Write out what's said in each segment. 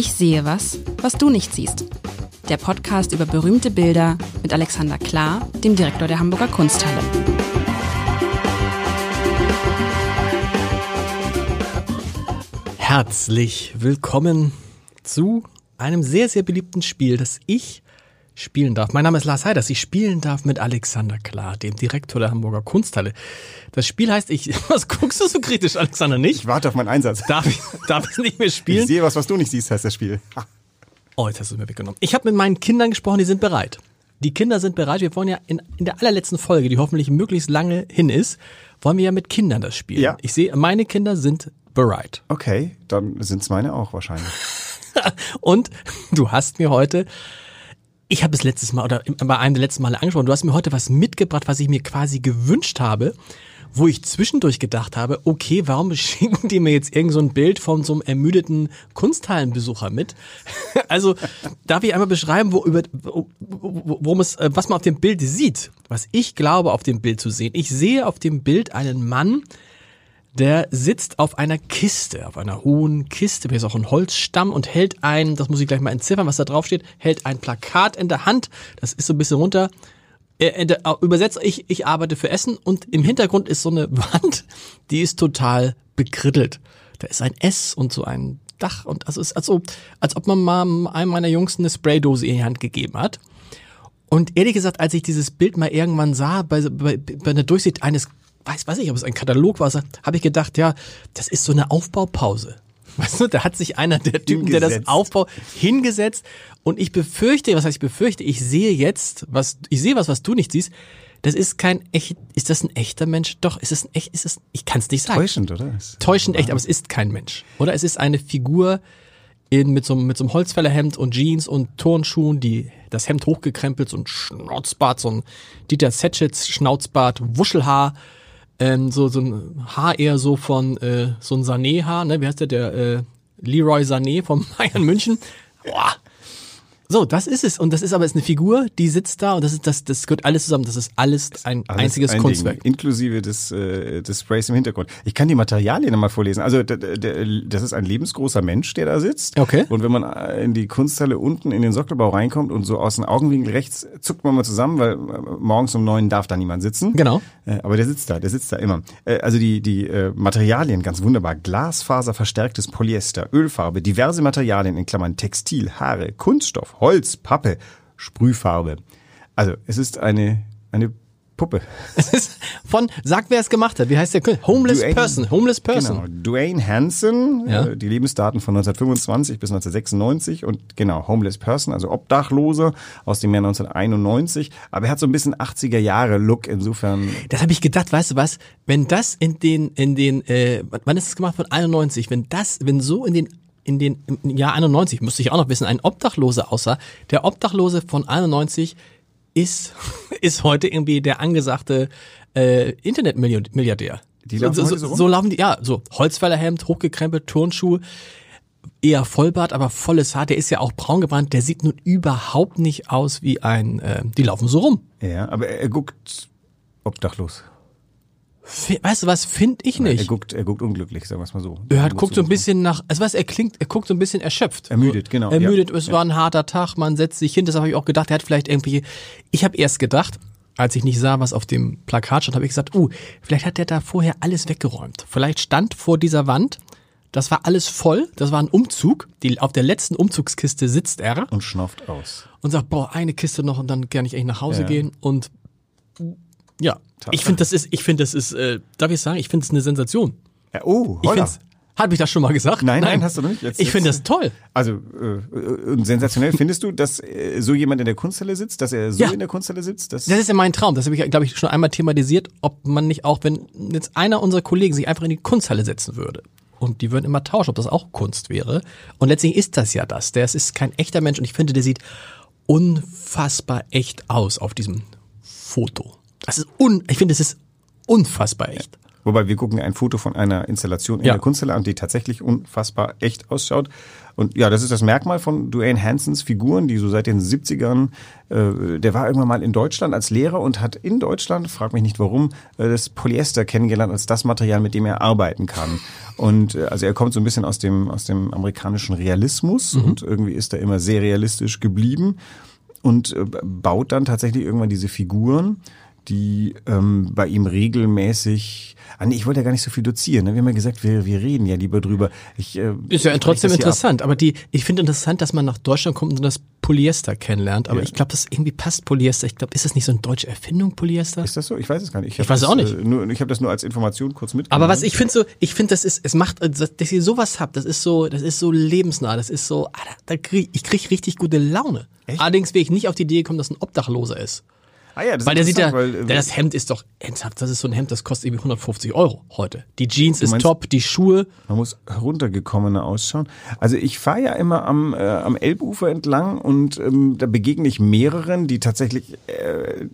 Ich sehe was, was du nicht siehst. Der Podcast über berühmte Bilder mit Alexander Klar, dem Direktor der Hamburger Kunsthalle. Herzlich willkommen zu einem sehr, sehr beliebten Spiel, das ich spielen darf. Mein Name ist Lars Heiders. Ich spielen darf mit Alexander Klar, dem Direktor der Hamburger Kunsthalle. Das Spiel heißt, ich, was guckst du so kritisch, Alexander, nicht? Ich warte auf meinen Einsatz. Darf ich, darf ich nicht mehr spielen? Ich sehe was, was du nicht siehst, heißt das Spiel. Ha. Oh, jetzt hast du es mir weggenommen. Ich habe mit meinen Kindern gesprochen, die sind bereit. Die Kinder sind bereit. Wir wollen ja in, in der allerletzten Folge, die hoffentlich möglichst lange hin ist, wollen wir ja mit Kindern das spielen. Ja. Ich sehe, meine Kinder sind bereit. Okay, dann sind's meine auch wahrscheinlich. Und du hast mir heute, ich habe es letztes Mal oder bei einem der letzten Male angesprochen, du hast mir heute was mitgebracht, was ich mir quasi gewünscht habe, wo ich zwischendurch gedacht habe, okay, warum schicken die mir jetzt irgend so ein Bild von so einem ermüdeten Kunsthallenbesucher mit? Also, darf ich einmal beschreiben, wo über, wo- wo- worum es, äh, was man auf dem Bild sieht, was ich glaube auf dem Bild zu sehen. Ich sehe auf dem Bild einen Mann, der sitzt auf einer Kiste, auf einer hohen Kiste, hier ist auch ein Holzstamm und hält ein, das muss ich gleich mal entziffern, was da drauf steht, hält ein Plakat in der Hand, das ist so ein bisschen runter, äh, äh, äh, übersetzt, ich, ich arbeite für Essen und im Hintergrund ist so eine Wand, die ist total bekrittelt. Da ist ein S und so ein Dach und also ist also, als ob man mal einem meiner Jungs eine Spraydose in die Hand gegeben hat. Und ehrlich gesagt, als ich dieses Bild mal irgendwann sah, bei, bei, bei einer Durchsicht eines, weiß, weiß ich, ob es ein Katalog war, habe ich gedacht, ja, das ist so eine Aufbaupause. Weißt du, da hat sich einer der Typen, der das Hingesetzt. Aufbau hingesetzt und ich befürchte, was heißt ich befürchte, ich sehe jetzt, was, ich sehe was, was du nicht siehst, das ist kein echt, ist das ein echter Mensch? Doch, ist es ein echt, ist es, ich kann es nicht sagen. Täuschend, oder? Täuschend echt, aber es ist kein Mensch. Oder es ist eine Figur in, mit, so, einem- mit so einem Holzfällerhemd und Jeans und Turnschuhen, die das Hemd hochgekrempelt, so ein Schnauzbart, so ein Dieter Setschitz Schnauzbart, Wuschelhaar, ähm, so, so ein Haar eher so von äh, so ein Sané-Haar, ne? Wie heißt der? Der äh, Leroy Sané vom Bayern München. Boah. So, das ist es. Und das ist aber jetzt eine Figur, die sitzt da und das ist das, das gehört alles zusammen. Das ist alles ein Alles einziges ein Kunstwerk. Ding, inklusive des, äh, des Sprays im Hintergrund. Ich kann die Materialien mal vorlesen. Also das ist ein lebensgroßer Mensch, der da sitzt. Okay. Und wenn man äh, in die Kunsthalle unten in den Sockelbau reinkommt und so aus dem Augenwinkel rechts zuckt man mal zusammen, weil äh, morgens um neun darf da niemand sitzen. Genau. Äh, Aber der sitzt da, der sitzt da immer. Also die, die Materialien, ganz wunderbar. Glasfaser, verstärktes Polyester, Ölfarbe, diverse Materialien in Klammern Textil, Haare, Kunststoff, Holz, Pappe, Sprühfarbe. Also es ist eine, eine Puppe. Es ist von, sag wer es gemacht hat. Wie heißt der Künstler? Homeless Dwayne- Person. Homeless Person. Genau, Dwayne Hansen, Ja. äh, die Lebensdaten von 1925 bis 1996 und genau, Homeless Person, also Obdachloser aus dem Jahr 1991. Aber er hat so ein bisschen 80er Jahre Look, insofern Das habe ich gedacht, weißt du was? Wenn das in den, in den, äh, wann ist das gemacht? Von 91. Wenn das, wenn so in den, in den, im Jahr 91, müsste ich auch noch wissen, ein Obdachloser aussah. Der Obdachlose von 91 ist, ist heute irgendwie der angesagte äh, Internetmilliardär. Die laufen so, so, so rum? so laufen die, ja, so Holzfällerhemd, hochgekrempelt, Turnschuhe, eher Vollbart, aber volles Haar. Der ist ja auch braun gebrannt. Der sieht nun überhaupt nicht aus wie ein. Äh, die laufen so rum. ja, aber er, er guckt obdachlos. Weißt du was? Finde ich Er nicht. guckt, er guckt unglücklich, sagen wir es mal so. Er hat, guckt so ein bisschen nach, also was, er klingt, er guckt so ein bisschen erschöpft. Ermüdet, genau, Ermüdet, ja. es war ein harter Tag, man setzt sich hin, das habe ich auch gedacht, er hat vielleicht irgendwie, ich habe erst gedacht, als ich nicht sah, was auf dem Plakat stand, habe ich gesagt, uh, vielleicht hat der da vorher alles weggeräumt. Vielleicht stand vor dieser Wand, das war alles voll, das war ein Umzug, die, auf der letzten Umzugskiste sitzt er Und schnauft aus. und sagt, boah, eine Kiste noch und dann kann ich echt nach Hause Ja. gehen und ja, ich finde, das ist, ich finde, das ist, äh, darf ich sagen, ich finde es eine Sensation. Ja, oh, Ich holla. find's, habe ich das schon mal gesagt? Nein, nein, hast du nicht. Jetzt- ich finde das toll. Also äh, äh, sensationell findest du, dass äh, so jemand in der Kunsthalle sitzt, dass er so Ja. in der Kunsthalle sitzt? Das, Das ist ja mein Traum. Das habe ich, glaube ich, schon einmal thematisiert, ob man nicht auch, wenn jetzt einer unserer Kollegen sich einfach in die Kunsthalle setzen würde. Und die würden immer tauschen, ob das auch Kunst wäre. Und letztlich ist das ja das. Der ist kein echter Mensch und ich finde, der sieht unfassbar echt aus auf diesem Foto. Das ist un, ich finde, es ist unfassbar echt. Wobei wir gucken ein Foto von einer Installation in Ja. der Kunsthalle an, die tatsächlich unfassbar echt ausschaut. Und ja, das ist das Merkmal von Dwayne Hansons Figuren, die so seit den 70ern, äh, der war irgendwann mal in Deutschland als Lehrer und hat in Deutschland, frag mich nicht warum, äh, das Polyester kennengelernt als das Material, mit dem er arbeiten kann. Und äh, also er kommt so ein bisschen aus dem, aus dem amerikanischen Realismus und irgendwie ist er immer sehr realistisch geblieben und äh, baut dann tatsächlich irgendwann diese Figuren, die ähm, bei ihm regelmäßig. Ah, nee, ich wollte ja gar nicht so viel dozieren. Ne? Wir haben ja gesagt, wir, wir reden ja lieber drüber. Ich, äh, Ist ja ich trotzdem interessant, aber die, ich finde interessant, dass man nach Deutschland kommt und das Polyester kennenlernt, aber Ja. ich glaube, das irgendwie passt Polyester. Ich glaube, ist das nicht so eine deutsche Erfindung, Polyester? Ist das so? Ich weiß es gar nicht. Ich hab weiß es auch nicht. Äh, nur, ich habe das nur als Information kurz mitgenommen. Aber was ich finde so, ich finde, das ist, es macht, äh, dass ihr sowas habt, das ist so, das ist so lebensnah, das ist so, ah, da, da krieg, ich krieg richtig gute Laune. Echt? Allerdings will ich nicht auf die Idee gekommen, dass ein Obdachloser ist. Ah, ja, das Weil der sieht ja, weil, äh, das Hemd ist doch ernsthaft, das ist so ein Hemd, das kostet irgendwie 150 Euro heute. Die Jeans ist meinst- top, die Schuhe, Man muss heruntergekommener ausschauen. Also ich fahre ja immer am, äh, am Elbufer entlang und ähm, da begegne ich mehreren, die tatsächlich äh,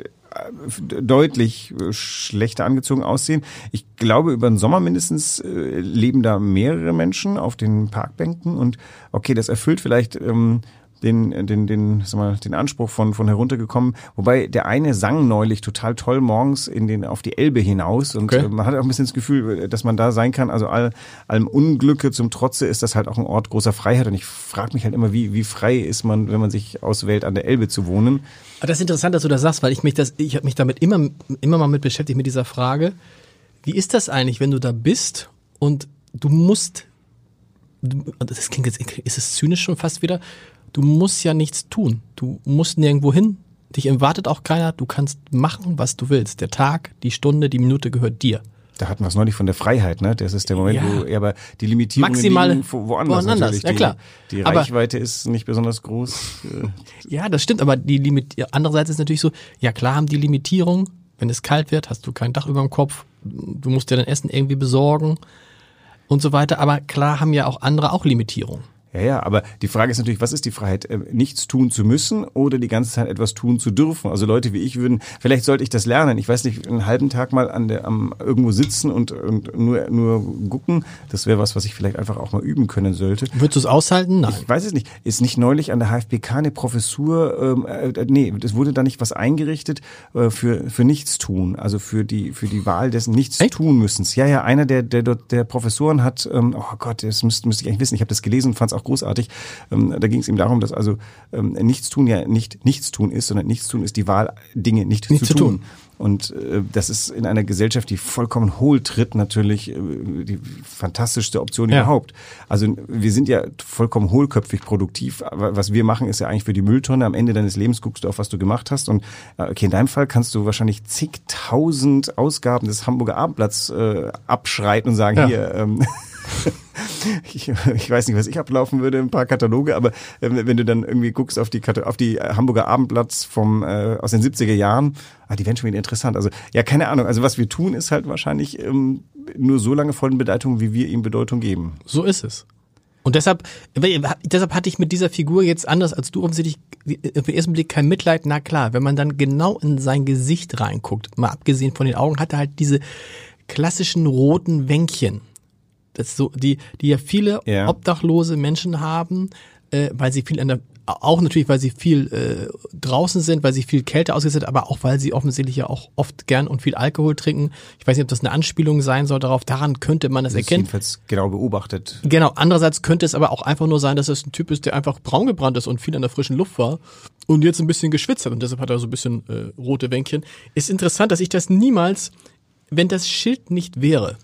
deutlich äh, schlechter angezogen aussehen. Ich glaube, über den Sommer mindestens äh, leben da mehrere Menschen auf den Parkbänken und okay, das erfüllt vielleicht ähm, den, den, den, sag mal, den Anspruch von, von heruntergekommen. Wobei der eine sang neulich total toll morgens in den, auf die Elbe hinaus und Okay. äh, man hat auch ein bisschen das Gefühl, dass man da sein kann. Also all, allem Unglücke zum Trotze ist das halt auch ein Ort großer Freiheit und ich frage mich halt immer, wie, wie frei ist man, wenn man sich auswählt, an der Elbe zu wohnen. Aber das ist interessant, dass du das sagst, weil ich mich das, ich habe mich damit immer, immer mal mit beschäftigt mit dieser Frage. Wie ist das eigentlich, wenn du da bist und du musst, das klingt jetzt, ist es zynisch schon fast wieder, du musst ja nichts tun. Du musst nirgendwo hin. Dich erwartet auch keiner. Du kannst machen, was du willst. Der Tag, die Stunde, die Minute gehört dir. Da hatten wir es neulich von der Freiheit, ne? Das ist der Moment, Ja. wo, ja, aber die Limitierungen Maximal liegen wo- woanders, woanders, ja die, klar. Die Aber- Reichweite ist nicht besonders groß. Ja, das stimmt, aber die Limit andererseits ist natürlich so, ja klar haben die Limitierung, wenn es kalt wird, hast du kein Dach über dem Kopf, du musst dir dein Essen irgendwie besorgen und so weiter, aber klar haben ja auch andere auch Limitierungen. Ja, ja, aber die Frage ist natürlich, was ist die Freiheit? äh, Nichts tun zu müssen oder die ganze Zeit etwas tun zu dürfen? Also Leute wie ich würden, vielleicht sollte ich das lernen. Ich weiß nicht, einen halben Tag mal an der, am irgendwo sitzen und, und nur, nur gucken. Das wäre was, was ich vielleicht einfach auch mal üben können sollte. Würdest du es aushalten? Nein. Ich weiß es nicht. Ist nicht neulich an der HFBK eine Professur, ähm, äh, nee, es wurde da nicht was eingerichtet äh, für, für Nichtstun, also für die, für die Wahl dessen Nichts Echt? tun müssen. Ja, ja, einer der, der dort der Professoren hat, ähm, oh Gott, das müsste, müsste ich eigentlich wissen, ich habe das gelesen und fand es auch großartig. Ähm, da ging es ihm darum, dass also ähm, Nichtstun ja nicht Nichtstun ist, sondern Nichtstun ist die Wahl, Dinge nicht, Nicht zu, zu tun. tun. Und äh, das ist in einer Gesellschaft, die vollkommen hohl tritt, natürlich äh, die fantastischste Option Ja. überhaupt. Also wir sind ja vollkommen hohlköpfig produktiv. Aber was wir machen, ist ja eigentlich für die Mülltonne. Am Ende deines Lebens guckst du auf, was du gemacht hast. Und äh, okay, in deinem Fall kannst du wahrscheinlich zigtausend Ausgaben des Hamburger Abendblatts äh, abschreiten und sagen, Ja. hier, ähm, ich, ich weiß nicht, was ich ablaufen würde, ein paar Kataloge, aber ähm, wenn du dann irgendwie guckst auf die auf die äh, Hamburger Abendblatts vom äh, aus den 70er Jahren, ah, die werden schon wieder interessant. Also ja, keine Ahnung. Also was wir tun, ist halt wahrscheinlich ähm, nur so lange von Bedeutung, wie wir ihm Bedeutung geben. So ist es. Und deshalb, deshalb hatte ich mit dieser Figur jetzt anders als du offensichtlich auf den ersten Blick kein Mitleid. Na klar, wenn man dann genau in sein Gesicht reinguckt, mal abgesehen von den Augen, hat er halt diese klassischen roten Wänkchen. Das so, die, die ja viele Ja. obdachlose Menschen haben, äh, weil sie viel an der, auch natürlich, weil sie viel äh, draußen sind, weil sie viel Kälte ausgesetzt sind, aber auch weil sie offensichtlich ja auch oft gern und viel Alkohol trinken. Ich weiß nicht, ob das eine Anspielung sein soll darauf. Daran könnte man das Das erkennen. jedenfalls genau beobachtet. Genau, andererseits könnte es aber auch einfach nur sein, dass es ein Typ ist, der einfach braun gebrannt ist und viel an der frischen Luft war und jetzt ein bisschen geschwitzt hat und deshalb hat er so ein bisschen äh, rote Wänkchen. Ist interessant, dass ich das niemals, wenn das Schild nicht wäre,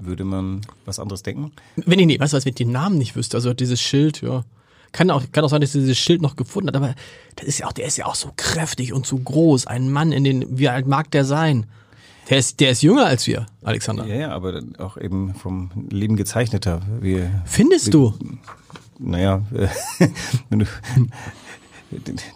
Würde man was anderes denken? wenn ich nee, weißt du was, wenn ich den Namen nicht wüsste, also dieses Schild, ja. Kann auch, kann auch sein, dass er dieses Schild noch gefunden hat, aber das ist ja auch, der ist ja auch so kräftig und so groß. Ein Mann, in den, wie alt mag der sein? Der ist, der ist jünger als wir, Alexander. Ja, ja, aber auch eben vom Leben gezeichneter. Wir, Findest du? naja, wenn du,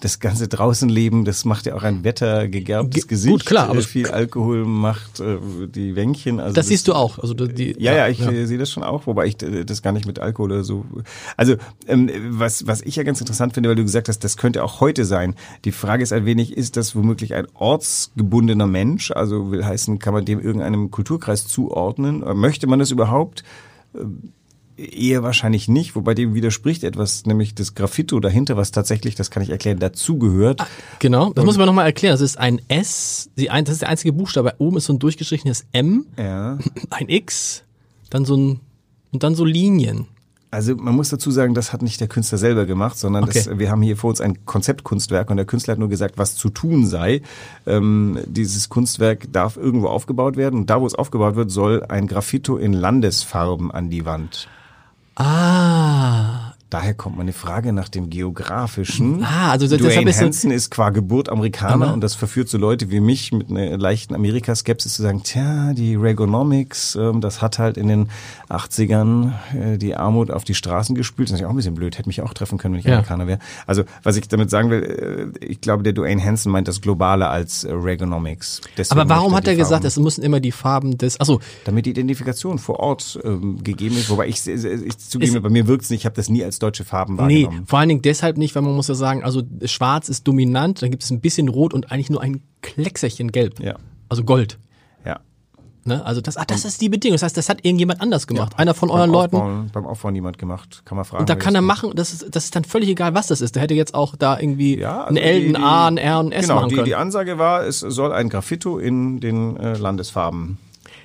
das ganze Draußenleben, das macht ja auch ein wettergegerbtes Ge- Gesicht. gut, klar, aber Äh, viel Alkohol macht äh, die Wänkchen. Also Das siehst du auch. Also die, ja, ja, ich äh, sehe das schon auch, wobei ich äh, das gar nicht mit Alkohol oder so. Also ähm, was was ich ja ganz interessant finde, weil du gesagt hast, das könnte auch heute sein. Die Frage ist ein wenig, ist das womöglich ein ortsgebundener Mensch? Also will heißen, kann man dem irgendeinem Kulturkreis zuordnen? Möchte man das überhaupt? Eher wahrscheinlich nicht, wobei dem widerspricht etwas, nämlich das Graffito dahinter, was tatsächlich, das kann ich erklären, dazugehört. Genau, das muss man nochmal erklären. Das ist ein S, die ein, das ist der einzige Buchstabe. Oben ist so ein durchgestrichenes M, Ja. ein X, dann so ein und dann so Linien. Also man muss dazu sagen, das hat nicht der Künstler selber gemacht, sondern Okay. das, wir haben hier vor uns ein Konzeptkunstwerk und der Künstler hat nur gesagt, was zu tun sei. Ähm, dieses Kunstwerk darf irgendwo aufgebaut werden und da, wo es aufgebaut wird, soll ein Graffito in Landesfarben an die Wand. Ah, Daher kommt meine Frage nach dem geografischen. Ah, also das- Dwayne so- Hansen ist qua Geburt Amerikaner Aber- und das verführt so Leute wie mich mit einer leichten Amerikaskepsis zu sagen, tja, die Reaganomics, ähm, das hat halt in den 80ern äh, die Armut auf die Straßen gespült. Das ist natürlich auch ein bisschen blöd, hätte mich auch treffen können, wenn ich Ja. Amerikaner wäre. Also, was ich damit sagen will, äh, ich glaube, der Dwayne Hansen meint das Globale als äh, Reaganomics. Deswegen aber warum hat er gesagt, Farben- es müssen immer die Farben des, achso, damit die Identifikation vor Ort ähm, gegeben ist, wobei ich, ich zugebe, bei mir wirkt's nicht, ich habe das nie als deutsche Farben nee, wahrgenommen. vor allen Dingen deshalb nicht, weil man muss ja sagen, also schwarz ist dominant, dann gibt es ein bisschen rot und eigentlich nur ein Kleckserchen gelb. Ja. Also Gold. Ja. Ne? Also das, ah, das ist die Bedingung. Das heißt, das hat irgendjemand anders gemacht. Einer von euren beim Leuten. Aufbauen, beim Aufbau niemand gemacht, kann man fragen. Und da kann er machen, das ist, das ist dann völlig egal, was das ist. Der hätte jetzt auch da irgendwie Ja, ein also L, die- ein die- A, ein R, ein S genau, machen die, können. die Ansage war, es soll ein Graffito in den äh, Landesfarben.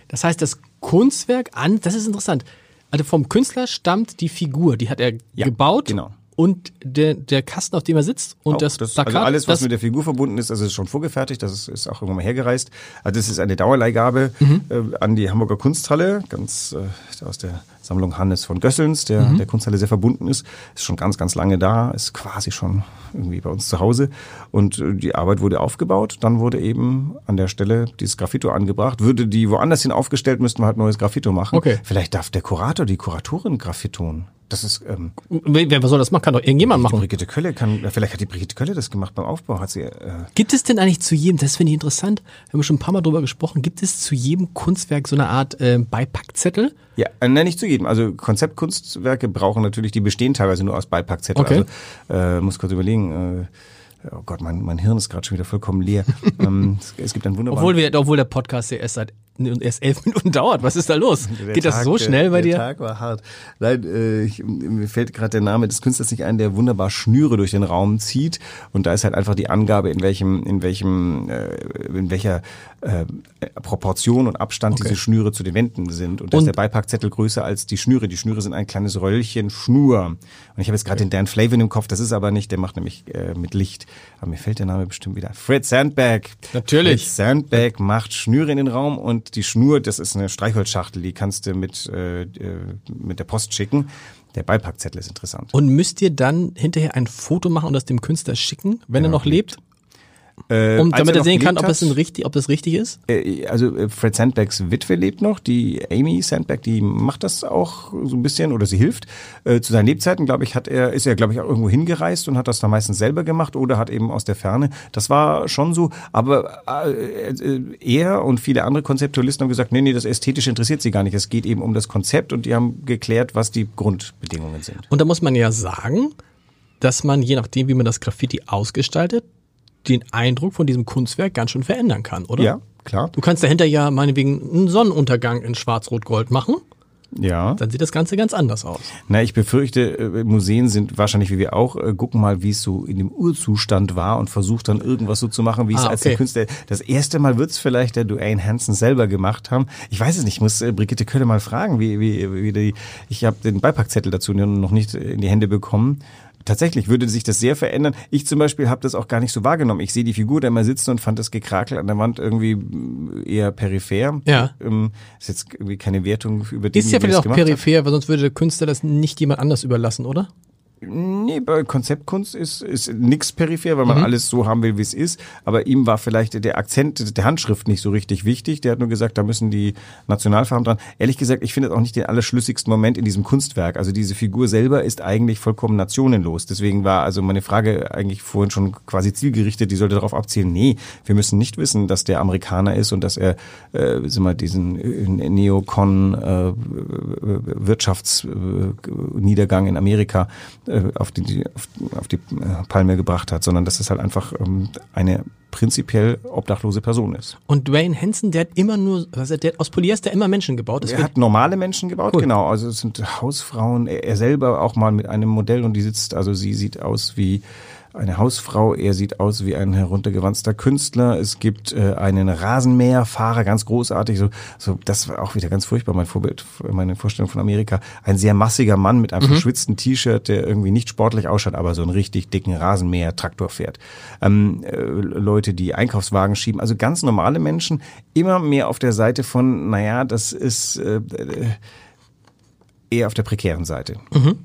Das heißt, das Kunstwerk an, das ist interessant. Also vom Künstler stammt die Figur, die hat er Ja, gebaut. genau. Und der, der Kasten, auf dem er sitzt und Auch das, das, Plakat. also alles, was das, mit der Figur verbunden ist, also ist schon vorgefertigt, das ist, ist auch irgendwann mal hergereist. Also das ist eine Dauerleihgabe Mhm. äh, an die Hamburger Kunsthalle, ganz äh, aus der Sammlung Hannes von Gösselns, der Mhm. der Kunsthalle sehr verbunden ist. Ist schon ganz, ganz lange da, ist quasi schon irgendwie bei uns zu Hause. Und äh, die Arbeit wurde aufgebaut, dann wurde eben an der Stelle dieses Graffito angebracht. Würde die woanders hin aufgestellt, müssten wir halt neues Graffito machen. Okay. Vielleicht darf der Kurator, die Kuratorin Graffitonen. Das ist ähm, wer, wer soll das machen? Kann doch irgendjemand die machen. Brigitte Kölle kann, vielleicht hat die Brigitte Kölle das gemacht beim Aufbau, hat sie, äh, Gibt es denn eigentlich zu jedem, das finde ich interessant, wir haben schon ein paar Mal drüber gesprochen, gibt es zu jedem Kunstwerk so eine Art äh, Beipackzettel? ja, äh, nein, nicht zu jedem. Also Konzeptkunstwerke brauchen natürlich, die bestehen teilweise nur aus Beipackzettel. Okay. Also, äh, muss kurz überlegen, äh, oh Gott, mein, mein Hirn ist gerade schon wieder vollkommen leer. ähm, es, es gibt einen wunderbaren... Obwohl, wir, obwohl der Podcast ja erst seit erst elf Minuten dauert. Was ist da los? Der Geht das Tag, so der- schnell bei der dir? Tag war hart. Nein, äh, ich, mir fällt gerade der Name des Künstlers nicht ein, der wunderbar Schnüre durch den Raum zieht. Und da ist halt einfach die Angabe, in welchem, in welchem, äh, in welcher äh, Proportion und Abstand Okay. diese Schnüre zu den Wänden sind. Und da ist Und- der Beipackzettel größer als die Schnüre. Die Schnüre sind ein kleines Röllchen Schnur. Und ich habe jetzt gerade den Dan Flavin im Kopf, das ist aber nicht, der macht nämlich äh, mit Licht. Aber mir fällt der Name bestimmt wieder. Fritz Sandberg. Natürlich. Fritz Sandberg macht Schnüre in den Raum und die Schnur, das ist eine Streichholzschachtel, die kannst du mit, äh, äh, mit der Post schicken. Der Beipackzettel ist interessant. Und müsst ihr dann hinterher ein Foto machen und das dem Künstler schicken, wenn er noch lebt? Äh, Um, damit er noch sehen kann, ob es, hat, richtig, ob das richtig ist? äh, also äh, Fred Sandbergs Witwe lebt noch, die Amy Sandberg, die macht das auch so ein bisschen oder sie hilft. Äh, zu seinen Lebzeiten, glaube ich, hat er, ist er, glaube ich, auch irgendwo hingereist und hat das dann meistens selber gemacht oder hat eben aus der Ferne. Das war schon so, aber äh, äh, er und viele andere Konzeptualisten haben gesagt, nee, nee, das Ästhetische interessiert sie gar nicht. Es geht eben um das Konzept und die haben geklärt, was die Grundbedingungen sind. Und da muss man ja sagen, dass man, je nachdem, wie man das Graffiti ausgestaltet, den Eindruck von diesem Kunstwerk ganz schön verändern kann, oder? Ja, klar. Du kannst dahinter ja meinetwegen einen Sonnenuntergang in Schwarz-Rot-Gold machen, Ja. dann sieht das Ganze ganz anders aus. Na, ich befürchte, äh, Museen sind wahrscheinlich wie wir auch, äh, gucken mal, wie es so in dem Urzustand war und versucht dann irgendwas so zu machen, wie es Ah, als okay. der Künstler. Das erste Mal wird's vielleicht der Dwayne Hansen selber gemacht haben. Ich weiß es nicht, ich muss äh, Brigitte Kölle mal fragen, wie, wie, wie die, ich habe den Beipackzettel dazu noch nicht in die Hände bekommen. Tatsächlich würde sich das sehr verändern. Ich zum Beispiel habe das auch gar nicht so wahrgenommen. Ich sehe die Figur da immer sitzen und fand das Gekrakel an der Wand irgendwie mm, eher peripher. Ja. Ähm, ist jetzt irgendwie keine Wertung über die, Ist ja vielleicht auch gemacht hat. peripher, weil sonst würde der Künstler das nicht jemand anders überlassen, oder? Nee, bei Konzeptkunst ist, ist nix peripher, weil man mhm. alles so haben will, wie es ist. Aber ihm war vielleicht der Akzent der Handschrift nicht so richtig wichtig. Der hat nur gesagt, da müssen die Nationalfarben dran. Ehrlich gesagt, ich finde es auch nicht den allerschlüssigsten Moment in diesem Kunstwerk. Also diese Figur selber ist eigentlich vollkommen nationenlos. Deswegen war also meine Frage eigentlich vorhin schon quasi zielgerichtet. Die sollte darauf abzielen, nee, wir müssen nicht wissen, dass der Amerikaner ist und dass er, äh, sind wir diesen äh, Neokon äh, Wirtschaftsniedergang in Amerika äh, auf die, auf, auf die äh, Palme gebracht hat, sondern dass es halt einfach ähm, eine prinzipiell obdachlose Person ist. Und Dwayne Hansen, der hat immer nur, also der hat aus Polyester immer Menschen gebaut. Das er hat normale Menschen gebaut, cool. genau. Also es sind Hausfrauen. Er, er selber auch mal mit einem Modell und die sitzt, also sie sieht aus wie eine Hausfrau, er sieht aus wie ein heruntergewanzter Künstler. Es gibt äh, einen Rasenmäherfahrer, ganz großartig. So, so, das war auch wieder ganz furchtbar, mein Vorbild, meine Vorstellung von Amerika. Ein sehr massiger Mann mit einem mhm. verschwitzten T-Shirt, der irgendwie nicht sportlich ausschaut, aber so einen richtig dicken Rasenmäher-Traktor fährt. Ähm, äh, Leute, die Einkaufswagen schieben, also ganz normale Menschen, immer mehr auf der Seite von, naja, das ist äh, äh eher auf der prekären Seite. Mhm.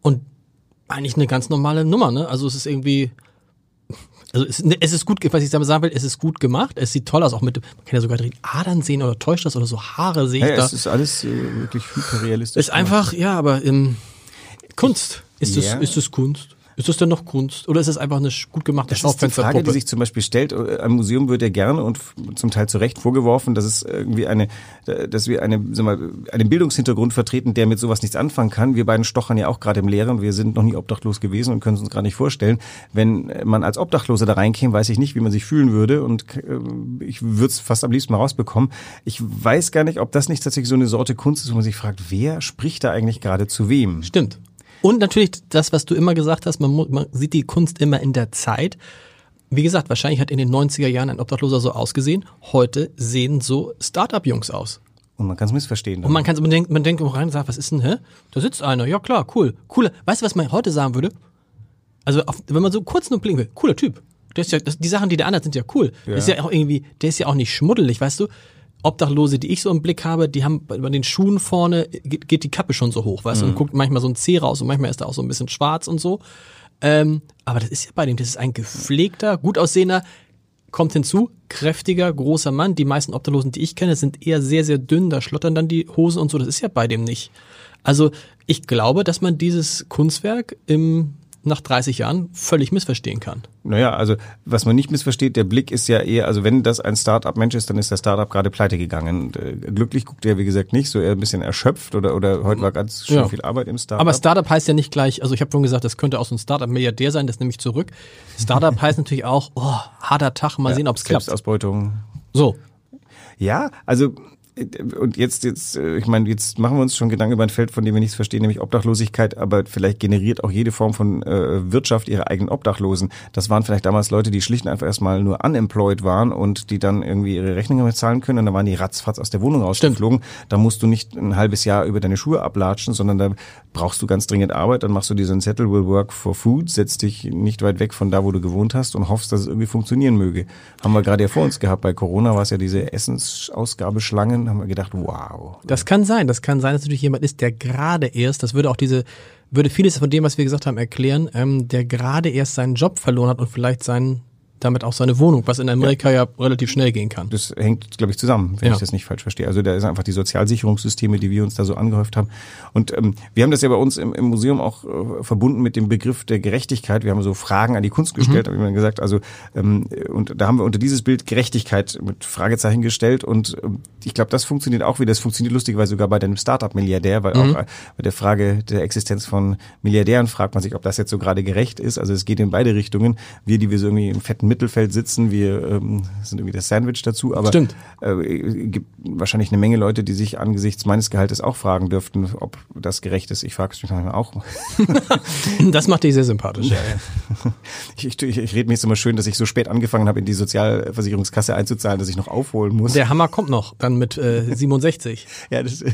Und eigentlich eine ganz normale Nummer, ne? Also es ist irgendwie, also es, es ist gut, was ich damit sagen will, es ist gut gemacht, es sieht toll aus, auch mit, man kann ja sogar direkt Adern sehen oder täuscht das oder so Haare sehe ich ja, da. Es ist alles äh, wirklich hyperrealistisch. Ist einfach, ja, aber ähm, Kunst. Ist yeah. das, ist das Kunst? Ist das denn noch Kunst? Oder ist es einfach eine gut gemachte das ist die Frage, die sich zum Beispiel stellt. Äh, Ein Museum wird ja gerne und zum Teil zu Recht vorgeworfen, dass es irgendwie eine, dass wir eine, sag mal, einen Bildungshintergrund vertreten, der mit sowas nichts anfangen kann. Wir beiden stochern ja auch gerade im Lehren. Wir sind noch nie obdachlos gewesen und können es uns gerade nicht vorstellen. Wenn man als Obdachloser da reinkäme, weiß ich nicht, wie man sich fühlen würde und äh, ich würde es fast am liebsten mal rausbekommen. Ich weiß gar nicht, ob das nicht tatsächlich so eine Sorte Kunst ist, wo man sich fragt, wer spricht da eigentlich gerade zu wem? Stimmt. Und natürlich das, was du immer gesagt hast, man, man sieht die Kunst immer in der Zeit. Wie gesagt, wahrscheinlich hat in den 90er Jahren ein Obdachloser so ausgesehen. Heute sehen so Startup-Jungs aus. Und man kann es missverstehen. Und man kann man denkt, man denkt rein und sagt, was ist denn, hä? Da sitzt einer. Ja klar, cool. Cooler. Weißt du, was man heute sagen würde? Also, auf, wenn man so kurz nur blinken will, cooler Typ. Der ist ja, das, die Sachen, die der andere sind ja cool. Ja. Der ist ja auch irgendwie, der ist ja auch nicht schmuddelig, weißt du? Obdachlose, die ich so im Blick habe, die haben bei den Schuhen vorne geht, geht die Kappe schon so hoch, weißt du, und mhm. guckt manchmal so ein Zeh raus und manchmal ist da auch so ein bisschen schwarz und so. Ähm, aber das ist ja bei dem, das ist ein gepflegter, gut aussehender, kommt hinzu, kräftiger, großer Mann. Die meisten Obdachlosen, die ich kenne, sind eher sehr, sehr dünn, da schlottern dann die Hosen und so, das ist ja bei dem nicht. Also ich glaube, dass man dieses Kunstwerk im nach 30 Jahren völlig missverstehen kann. Naja, also was man nicht missversteht, der Blick ist ja eher, also wenn das ein Start-up-Mensch ist, dann ist der Start-up gerade pleite gegangen. Äh, glücklich guckt er, wie gesagt, nicht, so eher ein bisschen erschöpft oder, oder heute war ganz schön ja. viel Arbeit im Start-up. Aber Start-up heißt ja nicht gleich, also ich habe vorhin gesagt, das könnte auch so ein Start-up-Milliardär sein, das nehme ich zurück. Start-up heißt natürlich auch, oh, harter Tag, mal ja, sehen, ob es klappt. Selbstausbeutung. So. Ja, also und jetzt, jetzt, äh, ich meine, jetzt machen wir uns schon Gedanken über ein Feld, von dem wir nichts verstehen, nämlich Obdachlosigkeit, aber vielleicht generiert auch jede Form von äh, Wirtschaft ihre eigenen Obdachlosen. Das waren vielleicht damals Leute, die schlicht und einfach erstmal nur unemployed waren und die dann irgendwie ihre Rechnungen bezahlen können und dann waren die ratzfatz aus der Wohnung rausgeflogen. Da musst du nicht ein halbes Jahr über deine Schuhe ablatschen, sondern da brauchst du ganz dringend Arbeit, dann machst du diesen Zettel will work for food, setzt dich nicht weit weg von da, wo du gewohnt hast und hoffst, dass es irgendwie funktionieren möge. Haben wir gerade ja vor uns gehabt. Bei Corona war es ja diese Essensausgabeschlangen haben wir gedacht, wow. Das kann sein. Das kann sein, dass natürlich jemand ist, der gerade erst, das würde auch diese, würde vieles von dem, was wir gesagt haben, erklären, ähm, der gerade erst seinen Job verloren hat und vielleicht seinen damit auch seine Wohnung, was in Amerika ja, ja relativ schnell gehen kann. Das hängt, glaube ich, zusammen, wenn ja. ich das nicht falsch verstehe. Also da ist einfach die Sozialsicherungssysteme, die wir uns da so angehäuft haben. Und ähm, wir haben das ja bei uns im, im Museum auch äh, verbunden mit dem Begriff der Gerechtigkeit. Wir haben so Fragen an die Kunst gestellt, mhm. habe ich gesagt. Also ähm, und da haben wir unter dieses Bild Gerechtigkeit mit Fragezeichen gestellt. Und ähm, ich glaube, das funktioniert auch wieder. Das funktioniert lustigerweise sogar bei deinem Startup-Milliardär, weil mhm. auch äh, bei der Frage der Existenz von Milliardären fragt man sich, ob das jetzt so gerade gerecht ist. Also es geht in beide Richtungen. Wir, die wir so irgendwie im fetten Mittelfeld sitzen. Wir ähm, sind irgendwie das Sandwich dazu. Aber Stimmt. Äh, gibt wahrscheinlich eine Menge Leute, die sich angesichts meines Gehaltes auch fragen dürften, ob das gerecht ist. Ich frage es mich manchmal auch. das macht dich sehr sympathisch. Ja, ja. ich, ich, ich, ich rede mir jetzt immer schön, dass ich so spät angefangen habe, in die Sozialversicherungskasse einzuzahlen, dass ich noch aufholen muss. Der Hammer kommt noch, dann mit äh, 67. ja, das,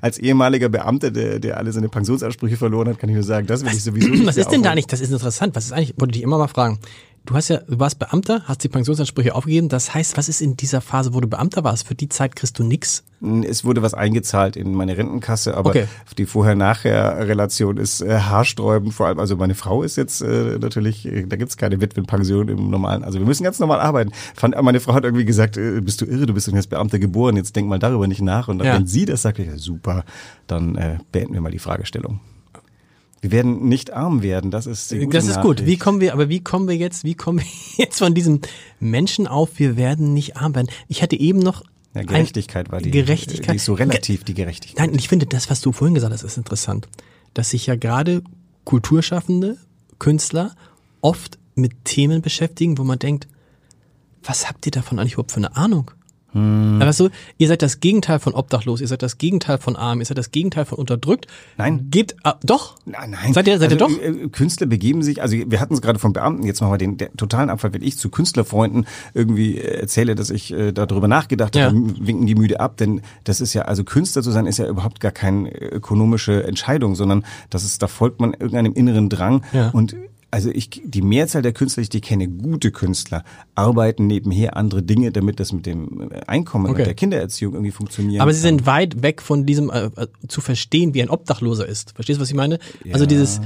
als ehemaliger Beamter, der, der alle seine Pensionsansprüche verloren hat, kann ich nur sagen, das will ich sowieso nicht. Was ist denn da nicht? Das ist interessant. Was ist eigentlich, wollte ich immer mal fragen du hast ja, du warst Beamter, hast die Pensionsansprüche aufgegeben. Das heißt, was ist in dieser Phase, wo du Beamter warst? Für die Zeit kriegst du nix? Es wurde was eingezahlt in meine Rentenkasse, aber Okay. die Vorher-Nachher-Relation ist äh, haarsträubend. Vor allem, also meine Frau ist jetzt äh, natürlich, äh, da gibt's keine Witwenpension im normalen. Also wir müssen ganz normal arbeiten. Fand, meine Frau hat irgendwie gesagt, äh, bist du irre, du bist doch jetzt Beamter geboren, jetzt denk mal darüber nicht nach. Und dann, Ja. wenn sie das sagt, ich, ja, super, dann äh, beenden wir mal die Fragestellung. Wir werden nicht arm werden, das ist die gute Das ist gut. Wie Nachricht. kommen wir, aber wie kommen wir jetzt, wie kommen wir jetzt von diesem Menschen auf, wir werden nicht arm werden? Ich hatte eben noch Ja, ein- Gerechtigkeit war die. Gerechtigkeit. Die ist so relativ, die Gerechtigkeit. Nein, ich finde das, was du vorhin gesagt hast, ist interessant. Dass sich ja gerade Kulturschaffende, Künstler oft mit Themen beschäftigen, wo man denkt, was habt ihr davon eigentlich überhaupt für eine Ahnung? Hm. Aber so, ihr seid das Gegenteil von obdachlos, ihr seid das Gegenteil von arm, ihr seid das Gegenteil von unterdrückt. Nein. Gebt, ah, doch. Nein, nein. Seid ihr, seid ihr also, doch? äh, Künstler begeben sich, also wir hatten es gerade von Beamten, jetzt machen wir den der totalen Abfall, wenn ich zu Künstlerfreunden irgendwie äh, erzähle, dass ich äh, darüber nachgedacht Ja. habe, winken die müde ab, denn das ist ja, also Künstler zu sein, ist ja überhaupt gar keine ökonomische Entscheidung, sondern das ist, da folgt man irgendeinem inneren Drang Ja. und also ich, die Mehrzahl der Künstler, die ich die kenne, gute Künstler, arbeiten nebenher andere Dinge, damit das mit dem äh, Einkommen Okay. und der Kindererziehung irgendwie funktioniert. Aber sie sind weit weg von diesem äh, äh, zu verstehen, wie ein Obdachloser ist. Verstehst du, was ich meine? Also dieses,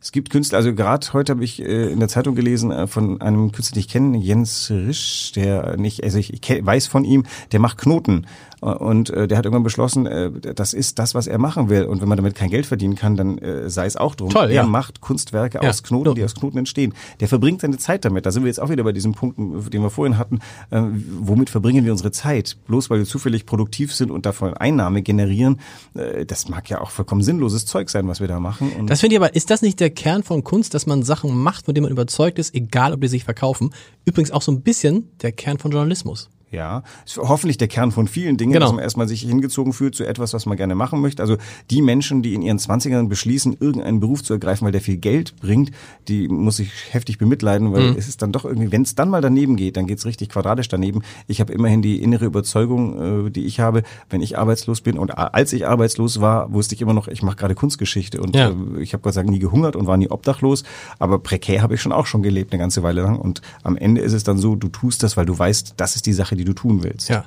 Es gibt Künstler, also gerade heute habe ich äh, in der Zeitung gelesen äh, von einem Künstler, den ich kenne, Jens Risch, der nicht, also ich, ich weiß von ihm, der macht Knoten. Und äh, der hat irgendwann beschlossen, äh, das ist das, was er machen will. Und wenn man damit kein Geld verdienen kann, dann äh, sei es auch drum. Toll, er ja. macht Kunstwerke Ja, aus Knoten, Knoten. die aus Knoten entstehen. Der verbringt seine Zeit damit. Da sind wir jetzt auch wieder bei diesem Punkt, den wir vorhin hatten. Äh, womit verbringen wir unsere Zeit? Bloß weil wir zufällig produktiv sind und davon Einnahme generieren, äh, das mag ja auch vollkommen sinnloses Zeug sein, was wir da machen. Und das finde ich aber, ist das nicht der Kern von Kunst, dass man Sachen macht, von denen man überzeugt ist, egal ob die sich verkaufen? Übrigens auch so ein bisschen der Kern von Journalismus. Ja, ist hoffentlich der Kern von vielen Dingen, Genau. dass man erstmal sich hingezogen fühlt zu etwas, was man gerne machen möchte. Also die Menschen, die in ihren Zwanzigern beschließen, irgendeinen Beruf zu ergreifen, weil der viel Geld bringt, die muss ich heftig bemitleiden, weil es ist dann doch irgendwie, wenn es dann mal daneben geht, dann geht's richtig quadratisch daneben. Ich habe immerhin die innere Überzeugung, äh, die ich habe, wenn ich arbeitslos bin und als ich arbeitslos war, wusste ich immer noch, ich mache gerade Kunstgeschichte und Ja. äh, ich habe Gott sei Dank nie gehungert und war nie obdachlos, aber prekär habe ich schon auch schon gelebt eine ganze Weile lang und am Ende ist es dann so, du tust das, weil du weißt, das ist die Sache, die du tun willst. Ja.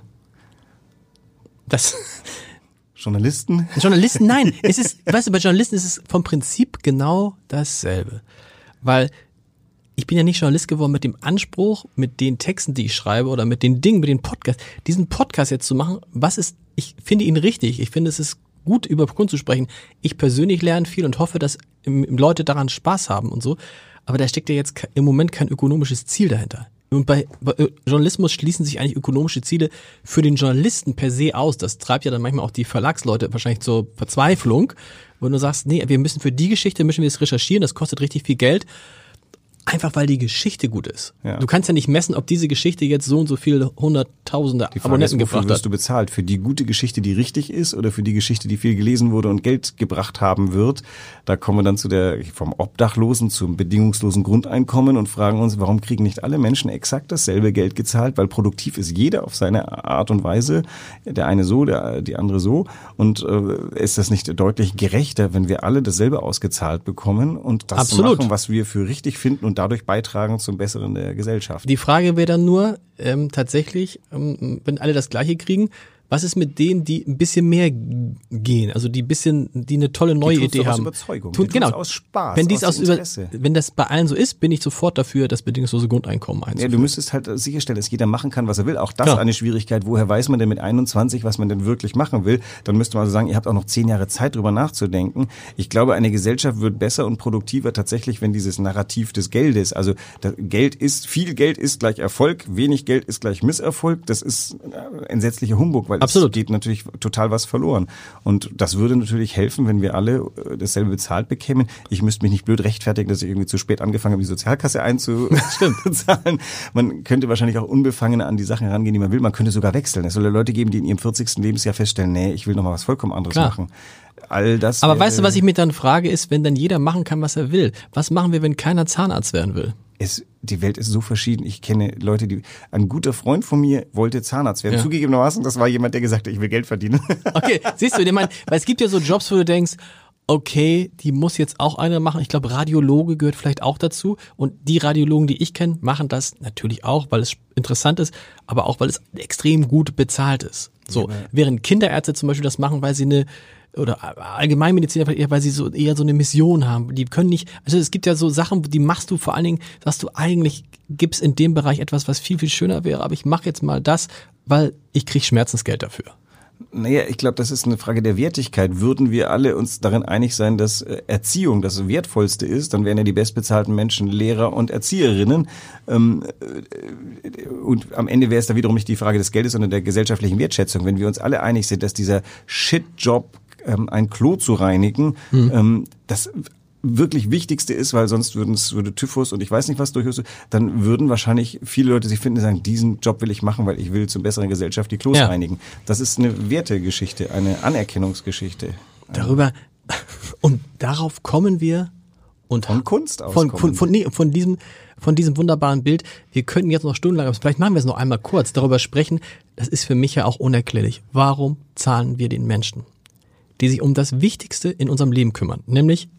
Das, Journalisten? Journalisten, nein, es ist, weißt du, bei Journalisten ist es vom Prinzip genau dasselbe. Weil ich bin ja nicht Journalist geworden mit dem Anspruch, mit den Texten, die ich schreibe oder mit den Dingen, mit den Podcasts, diesen Podcast jetzt zu machen, was ist, ich finde ihn richtig, ich finde es ist gut, über Kunst zu sprechen. Ich persönlich lerne viel und hoffe, dass Leute daran Spaß haben und so. Aber da steckt ja jetzt im Moment kein ökonomisches Ziel dahinter. Und bei, bei äh, Journalismus schließen sich eigentlich ökonomische Ziele für den Journalisten per se aus. Das treibt ja dann manchmal auch die Verlagsleute wahrscheinlich zur Verzweiflung, wo du sagst, nee, wir müssen für die Geschichte müssen wir es recherchieren, das kostet richtig viel Geld. Einfach weil die Geschichte gut ist. Ja. Du kannst ja nicht messen, ob diese Geschichte jetzt so und so viele hunderttausende Die Frage Abonnenten ist, gebracht wirst hat. du bezahlt? Für die gute Geschichte, die richtig ist oder für die Geschichte, die viel gelesen wurde und Geld gebracht haben wird? Da kommen wir dann zu der, vom Obdachlosen zum bedingungslosen Grundeinkommen und fragen uns, warum kriegen nicht alle Menschen exakt dasselbe Geld gezahlt? Weil produktiv ist jeder auf seine Art und Weise. Der eine so, der, die andere so. Und äh, ist das nicht deutlich gerechter, wenn wir alle dasselbe ausgezahlt bekommen und das Absolut. machen, was wir für richtig finden und dadurch beitragen zum Besseren der Gesellschaft? Die Frage wäre dann nur, ähm, tatsächlich, ähm, wenn alle das Gleiche kriegen, was ist mit denen, die ein bisschen mehr gehen, also die ein bisschen, die eine tolle neue tun's Idee aus haben. Überzeugung, Tun, die genau. aus Spaß, wenn dies aus aus über, Interesse. wenn das bei allen so ist, bin ich sofort dafür, das bedingungslose Grundeinkommen Ja, einzuführen. du müsstest halt sicherstellen, dass jeder machen kann, was er will. Auch das Klar. eine Schwierigkeit. Woher weiß man denn mit 21, was man denn wirklich machen will? Dann müsste man also sagen, ihr habt auch noch zehn Jahre Zeit, drüber nachzudenken. Ich glaube, eine Gesellschaft wird besser und produktiver tatsächlich, wenn dieses Narrativ des Geldes, also Geld ist, viel Geld ist gleich Erfolg, wenig Geld ist gleich Misserfolg. Das ist äh, entsetzlicher Humbug, weil es Absolut. geht natürlich total was verloren. Und das würde natürlich helfen, wenn wir alle äh, dasselbe bezahlt bekämen. Ich müsste mich nicht blöd rechtfertigen, dass ich irgendwie zu spät angefangen habe, die Sozialkasse einzuzahlen. Man könnte wahrscheinlich auch unbefangener an die Sachen herangehen, die man will. Man könnte sogar wechseln. Es soll ja Leute geben, die in ihrem 40. Lebensjahr feststellen, nee, ich will noch mal was vollkommen anderes Klar. machen. All das. Aber weißt du, was ich mir dann frage, ist, wenn dann jeder machen kann, was er will, was machen wir, wenn keiner Zahnarzt werden will? es, die Welt ist so verschieden. Ich kenne Leute, die, ein guter Freund von mir wollte Zahnarzt werden. Ja. Zugegebenermaßen, das war jemand, der gesagt hat, ich will Geld verdienen. Okay, siehst du, ich meine, weil es gibt ja so Jobs, wo du denkst, okay, die muss jetzt auch eine machen. Ich glaube, Radiologe gehört vielleicht auch dazu. Und die Radiologen, die ich kenne, machen das natürlich auch, weil es interessant ist, aber auch, weil es extrem gut bezahlt ist. So, ja, während Kinderärzte zum Beispiel das machen, weil sie eine oder Allgemeinmediziner weil sie so eher so eine Mission haben. Die können nicht, also es gibt ja so Sachen, die machst du vor allen Dingen, dass du eigentlich gibst in dem Bereich etwas, was viel, viel schöner wäre, aber ich mache jetzt mal das, weil ich krieg Schmerzensgeld dafür. Naja, ich glaube, das ist eine Frage der Wertigkeit. Würden wir alle uns darin einig sein, dass äh, Erziehung das Wertvollste ist, dann wären ja die bestbezahlten Menschen Lehrer und Erzieherinnen. Ähm, äh, und am Ende wäre es da wiederum nicht die Frage des Geldes, sondern der gesellschaftlichen Wertschätzung. Wenn wir uns alle einig sind, dass dieser Shit-Job ähm, ein Klo zu reinigen, mhm. das wirklich Wichtigste ist, weil sonst würden es würde Typhus und ich weiß nicht was durch, dann würden wahrscheinlich viele Leute sich finden und sagen, diesen Job will ich machen, weil ich will zur besseren Gesellschaft die Klos ja. reinigen. Das ist eine Wertegeschichte, eine Anerkennungsgeschichte. Darüber und darauf kommen wir und von Kunst aus von, von, von, nee, von diesem von diesem wunderbaren Bild. Wir könnten jetzt noch stundenlang, vielleicht machen wir es noch einmal kurz, darüber sprechen. Das ist für mich ja auch unerklärlich. Warum zahlen wir den Menschen, die sich um das Wichtigste in unserem Leben kümmern, nämlich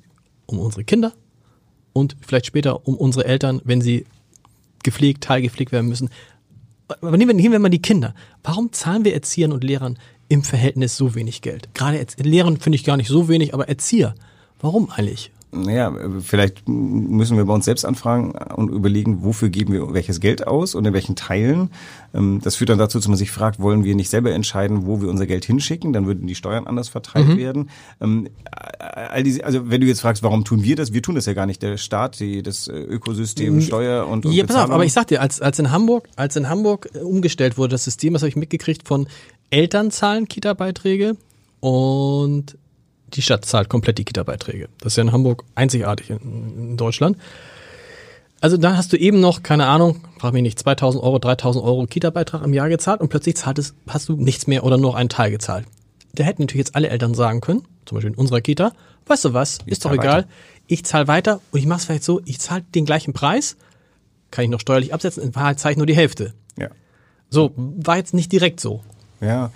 um unsere Kinder und vielleicht später um unsere Eltern, wenn sie gepflegt, teilgepflegt werden müssen. Aber nehmen wir, nehmen wir mal die Kinder. Warum zahlen wir Erziehern und Lehrern im Verhältnis so wenig Geld? Gerade Lehrern finde ich gar nicht so wenig, aber Erzieher. Warum eigentlich? Naja, vielleicht müssen wir bei uns selbst anfragen und überlegen, wofür geben wir welches Geld aus und in welchen Teilen. Ähm, das führt dann dazu, dass man sich fragt, wollen wir nicht selber entscheiden, wo wir unser Geld hinschicken? Dann würden die Steuern anders verteilt mhm. werden. Ähm, all diese, also wenn du jetzt fragst, warum tun wir das? Wir tun das ja gar nicht. Der Staat, die, das äh, Ökosystem, Steuer und, und Ja, pass auf, aber ich sag dir, als, als in Hamburg, als in Hamburg äh, umgestellt wurde, das System, das habe ich mitgekriegt von Eltern zahlen Kita-Beiträge und die Stadt zahlt komplett die Kita-Beiträge. Das ist ja in Hamburg einzigartig in, in, Deutschland. Also da hast du eben noch, keine Ahnung, frag mich nicht, 2000 Euro, 3000 Euro Kita-Beitrag im Jahr gezahlt und plötzlich zahlt es, hast du nichts mehr oder nur einen Teil gezahlt. Da hätten natürlich jetzt alle Eltern sagen können, zum Beispiel in unserer Kita, weißt du was, ich ist doch egal, weiter. ich zahle weiter und ich mache es vielleicht so, ich zahle den gleichen Preis, kann ich noch steuerlich absetzen, in Wahrheit zahle ich nur die Hälfte. Ja. So, war jetzt nicht direkt so. Ja,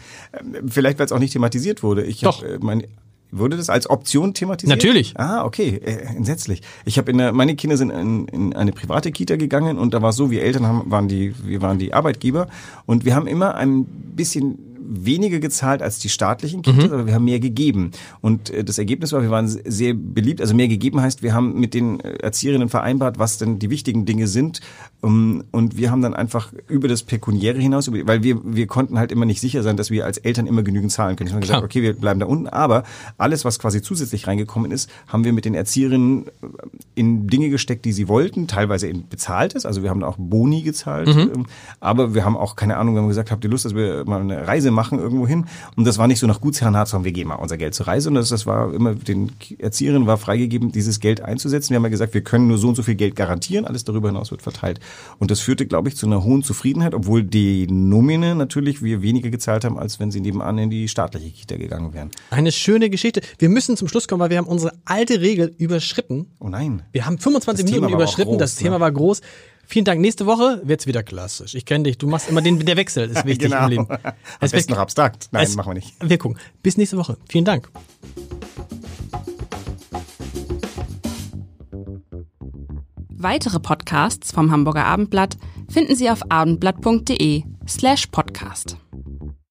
vielleicht weil es auch nicht thematisiert wurde. Ich Doch. Hab, äh, mein, Wurde das als Option thematisiert? Natürlich. Ah, okay, äh, entsetzlich. Ich habe in der, meine Kinder sind in, in eine private Kita gegangen und da war es so, wir Eltern haben, waren die, wir waren die Arbeitgeber und wir haben immer ein bisschen weniger gezahlt als die staatlichen Kitas, mhm. aber wir haben mehr gegeben. Und äh, das Ergebnis war, wir waren sehr beliebt. Also mehr gegeben heißt, wir haben mit den äh, Erzieherinnen vereinbart, was denn die wichtigen Dinge sind. Um, und wir haben dann einfach über das Pekuniäre hinaus, weil wir, wir konnten halt immer nicht sicher sein, dass wir als Eltern immer genügend zahlen können. Ich habe gesagt, okay, wir bleiben da unten. Aber alles, was quasi zusätzlich reingekommen ist, haben wir mit den Erzieherinnen äh, in Dinge gesteckt, die sie wollten, teilweise eben bezahlt ist. Also wir haben auch Boni gezahlt. Mhm. Ähm, aber wir haben auch, keine Ahnung, wir haben gesagt, habt ihr Lust, dass wir mal eine Reise machen irgendwo hin. Und das war nicht so nach Gutsherrenart, sondern wir geben mal unser Geld zur Reise. Und das, das war immer, den Erzieherinnen war freigegeben, dieses Geld einzusetzen. Wir haben ja gesagt, wir können nur so und so viel Geld garantieren. Alles darüber hinaus wird verteilt. Und das führte, glaube ich, zu einer hohen Zufriedenheit, obwohl die Nomine natürlich wir weniger gezahlt haben, als wenn sie nebenan in die staatliche Kita gegangen wären. Eine schöne Geschichte. Wir müssen zum Schluss kommen, weil wir haben unsere alte Regel überschritten. Oh nein. Wir haben 25 das Minuten überschritten. Groß, das Thema ne? war groß. Vielen Dank. Nächste Woche wird's wieder klassisch. Ich kenne dich. Du machst immer den, der Wechsel ist wichtig genau. im Leben. Es ist noch abstrakt. Nein, es, machen wir nicht. Wir gucken. Bis nächste Woche. Vielen Dank. Weitere Podcasts vom Hamburger Abendblatt finden Sie auf abendblatt.de slash podcast.